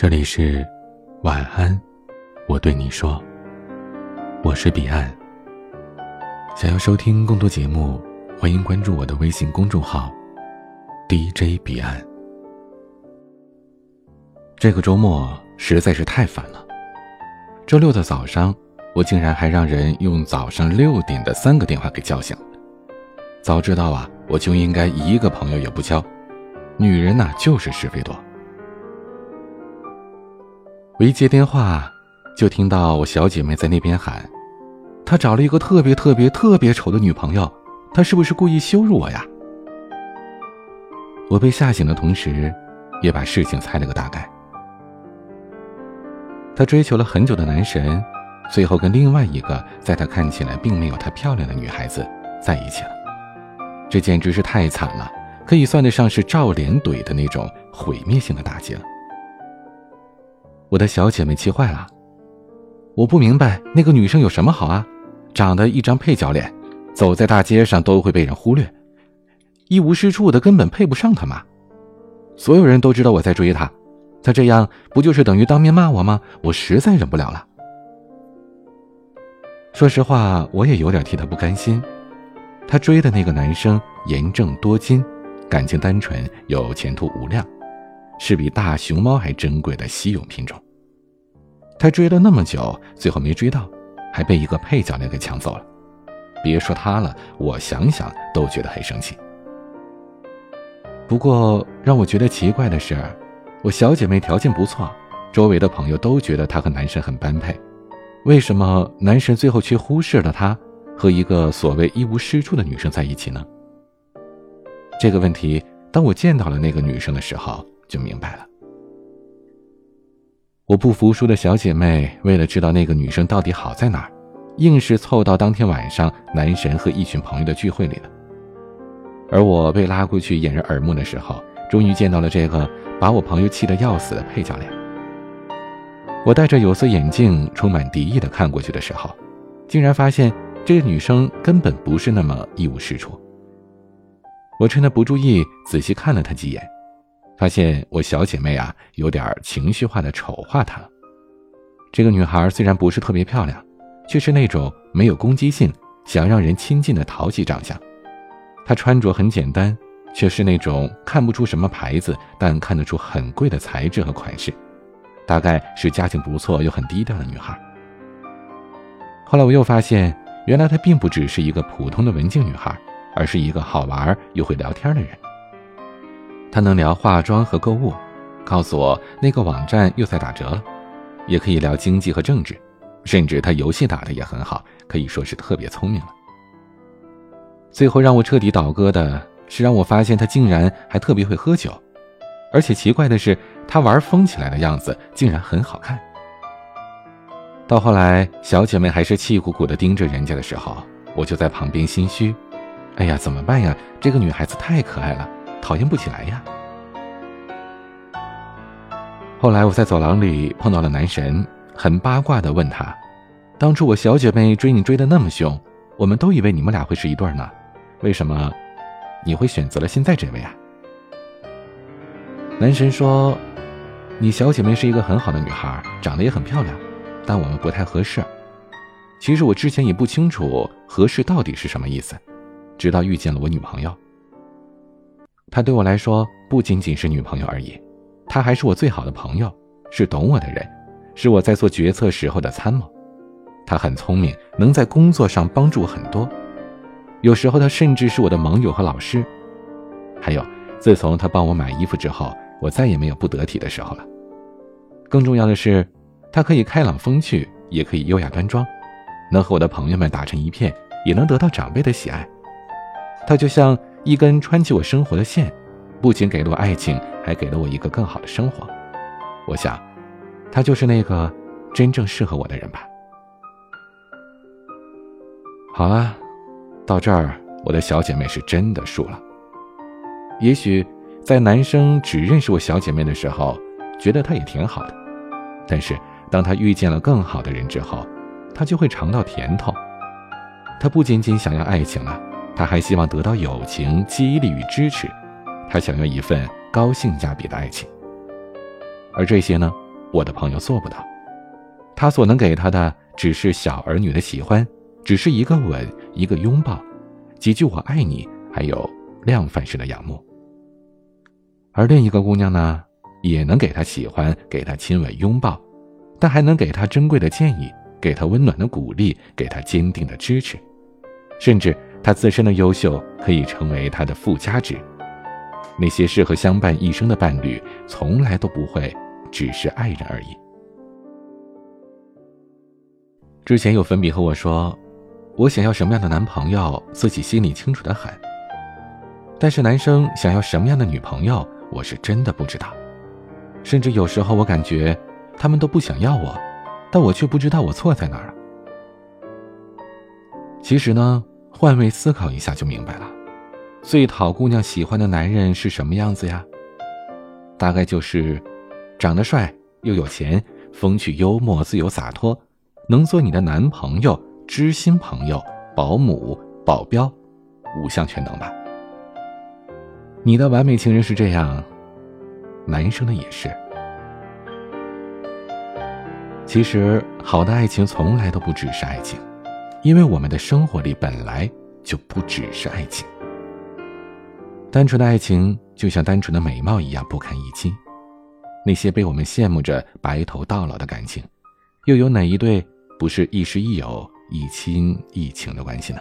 这里是晚安，我对你说，我是彼岸。想要收听更多节目，欢迎关注我的微信公众号 DJ 彼岸。这个周末实在是太烦了，周六的早上，我竟然还让人用早上六点的三个电话给叫醒。早知道啊，我就应该一个朋友也不交。女人呐，就是是非多。我一接电话，就听到我小姐妹在那边喊：“他找了一个特别特别特别丑的女朋友，他是不是故意羞辱我呀？”我被吓醒的同时，也把事情猜了个大概。他追求了很久的男神，最后跟另外一个在他看起来并没有他漂亮的女孩子在一起了。这简直是太惨了，可以算得上是照脸怼的那种毁灭性的打击了。我的小姐妹气坏了，我不明白那个女生有什么好啊，长得一张配角脸，走在大街上都会被人忽略，一无是处的，根本配不上她嘛。所有人都知道我在追她，她这样不就是等于当面骂我吗？我实在忍不了了。说实话，我也有点替她不甘心。她追的那个男生严正多金，感情单纯，有前途无量。是比大熊猫还珍贵的稀有品种。他追了那么久，最后没追到，还被一个配角脸给抢走了。别说他了，我想想都觉得很生气。不过让我觉得奇怪的是，我小姐妹条件不错，周围的朋友都觉得她和男神很般配，为什么男神最后却忽视了她，和一个所谓一无是处的女生在一起呢？这个问题，当我见到了那个女生的时候。就明白了。我不服输的小姐妹为了知道那个女生到底好在哪儿，硬是凑到当天晚上男神和一群朋友的聚会里了。而我被拉过去掩人耳目的时候，终于见到了这个把我朋友气得要死的配角脸。我戴着有色眼镜，充满敌意的看过去的时候，竟然发现这个女生根本不是那么一无是处。我趁她不注意，仔细看了她几眼。发现我小姐妹啊，有点情绪化的丑化她。这个女孩虽然不是特别漂亮，却是那种没有攻击性、想让人亲近的淘气长相。她穿着很简单，却是那种看不出什么牌子，但看得出很贵的材质和款式。大概是家境不错又很低调的女孩。后来我又发现，原来她并不只是一个普通的文静女孩，而是一个好玩又会聊天的人。他能聊化妆和购物，告诉我那个网站又在打折了，也可以聊经济和政治，甚至他游戏打的也很好，可以说是特别聪明了。最后让我彻底倒戈的是，让我发现他竟然还特别会喝酒，而且奇怪的是，他玩疯起来的样子竟然很好看。到后来，小姐妹还是气鼓鼓的盯着人家的时候，我就在旁边心虚，哎呀，怎么办呀？这个女孩子太可爱了。讨厌不起来呀。后来我在走廊里碰到了男神，很八卦的问他：“当初我小姐妹追你追的那么凶，我们都以为你们俩会是一对呢，为什么你会选择了现在这位啊？”男神说：“你小姐妹是一个很好的女孩，长得也很漂亮，但我们不太合适。其实我之前也不清楚合适到底是什么意思，直到遇见了我女朋友。”她对我来说不仅仅是女朋友而已，她还是我最好的朋友，是懂我的人，是我在做决策时候的参谋。她很聪明，能在工作上帮助我很多，有时候她甚至是我的盟友和老师。还有，自从她帮我买衣服之后，我再也没有不得体的时候了。更重要的是，她可以开朗风趣，也可以优雅端庄，能和我的朋友们打成一片，也能得到长辈的喜爱。她就像……一根穿起我生活的线，不仅给了我爱情，还给了我一个更好的生活。我想，他就是那个真正适合我的人吧。好了，到这儿，我的小姐妹是真的输了。也许在男生只认识我小姐妹的时候，觉得她也挺好的，但是当他遇见了更好的人之后，他就会尝到甜头。他不仅仅想要爱情了。他还希望得到友情、激励与支持，他想要一份高性价比的爱情，而这些呢，我的朋友做不到。他所能给他的，只是小儿女的喜欢，只是一个吻，一个拥抱，几句“我爱你”，还有量贩式的仰慕。而另一个姑娘呢，也能给他喜欢，给他亲吻拥抱，但还能给他珍贵的建议，给他温暖的鼓励，给他坚定的支持，甚至他自身的优秀可以成为他的附加值。那些适合相伴一生的伴侣，从来都不会只是爱人而已。之前有粉笔和我说，我想要什么样的男朋友，自己心里清楚的很。但是男生想要什么样的女朋友？我是真的不知道，甚至有时候我感觉他们都不想要我，但我却不知道我错在哪儿了。其实呢，换位思考一下就明白了，最讨姑娘喜欢的男人是什么样子呀？大概就是长得帅又有钱，风趣幽默、自由洒脱，能做你的男朋友、知心朋友、保姆、保镖，五项全能吧。你的完美情人是这样，男生的也是。其实，好的爱情从来都不只是爱情，因为我们的生活里本来就不只是爱情。单纯的爱情就像单纯的美貌一样不堪一击，那些被我们羡慕着白头到老的感情，又有哪一对不是亦师亦友、亦亲亦情的关系呢？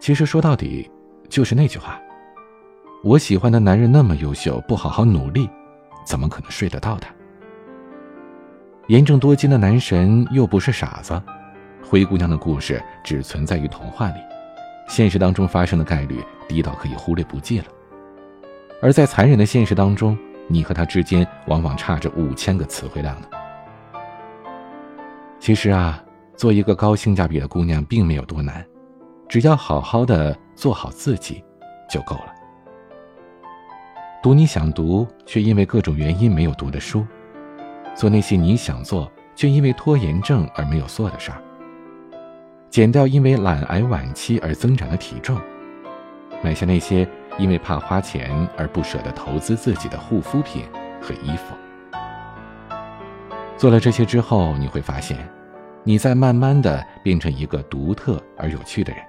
其实说到底，就是那句话。我喜欢的男人那么优秀，不好好努力，怎么可能睡得到他？严正多金的男神又不是傻子，灰姑娘的故事只存在于童话里，现实当中发生的概率低到可以忽略不计了。而在残忍的现实当中，你和他之间往往差着五千个词汇量呢。其实啊，做一个高性价比的姑娘并没有多难，只要好好的做好自己，就够了。读你想读却因为各种原因没有读的书，做那些你想做却因为拖延症而没有做的事儿，减掉因为懒癌晚期而增长的体重，买下那些因为怕花钱而不舍得投资自己的护肤品和衣服。做了这些之后，你会发现，你在慢慢的变成一个独特而有趣的人。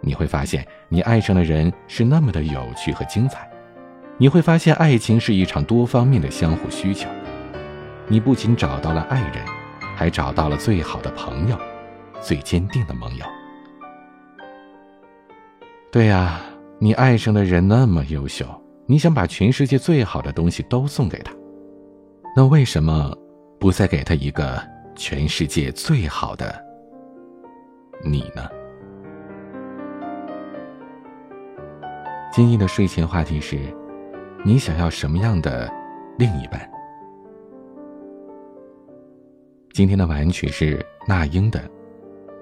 你会发现，你爱上的人是那么的有趣和精彩。你会发现，爱情是一场多方面的相互需求。你不仅找到了爱人，还找到了最好的朋友，最坚定的盟友。对呀，你爱上的人那么优秀，你想把全世界最好的东西都送给他，那为什么不再给他一个全世界最好的你呢？今天的睡前话题是。你想要什么样的另一半？今天的晚安曲是那英的《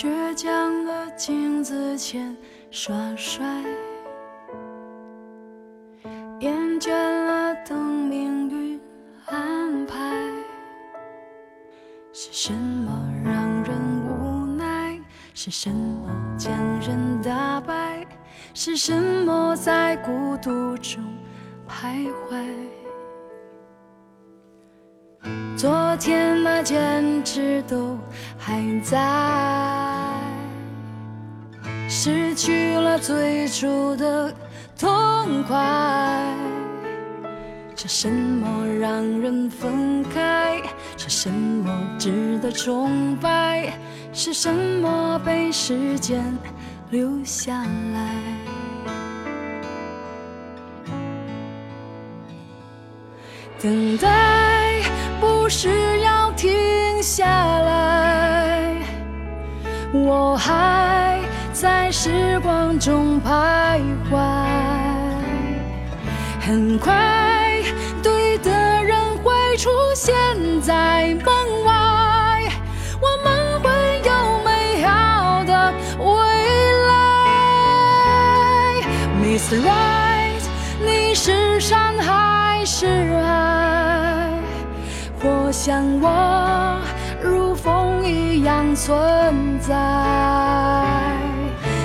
倔强的镜子前耍帅，厌倦了等命运安排。是什么让人无奈？是什么将人打败？是什么在孤独中徘徊？昨天那坚持都还在。失去了最初的痛快，这什么让人分开？是什么值得崇拜？是什么被时间留下来？等待是要停下来，我还在时光中徘徊，很快。对的人会出现在门外，我们会有美好的未来。Miss Right 像我如风一样存在，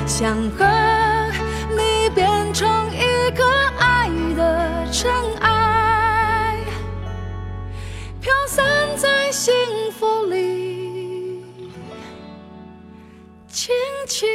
想和你变成一个爱的尘埃。飘散在幸福里，轻轻。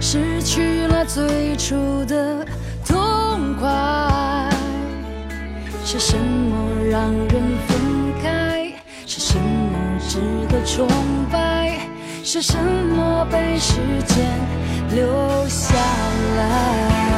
失去了最初的痛快。是什么让人分开？是什么值得崇拜？是什么被时间留下来？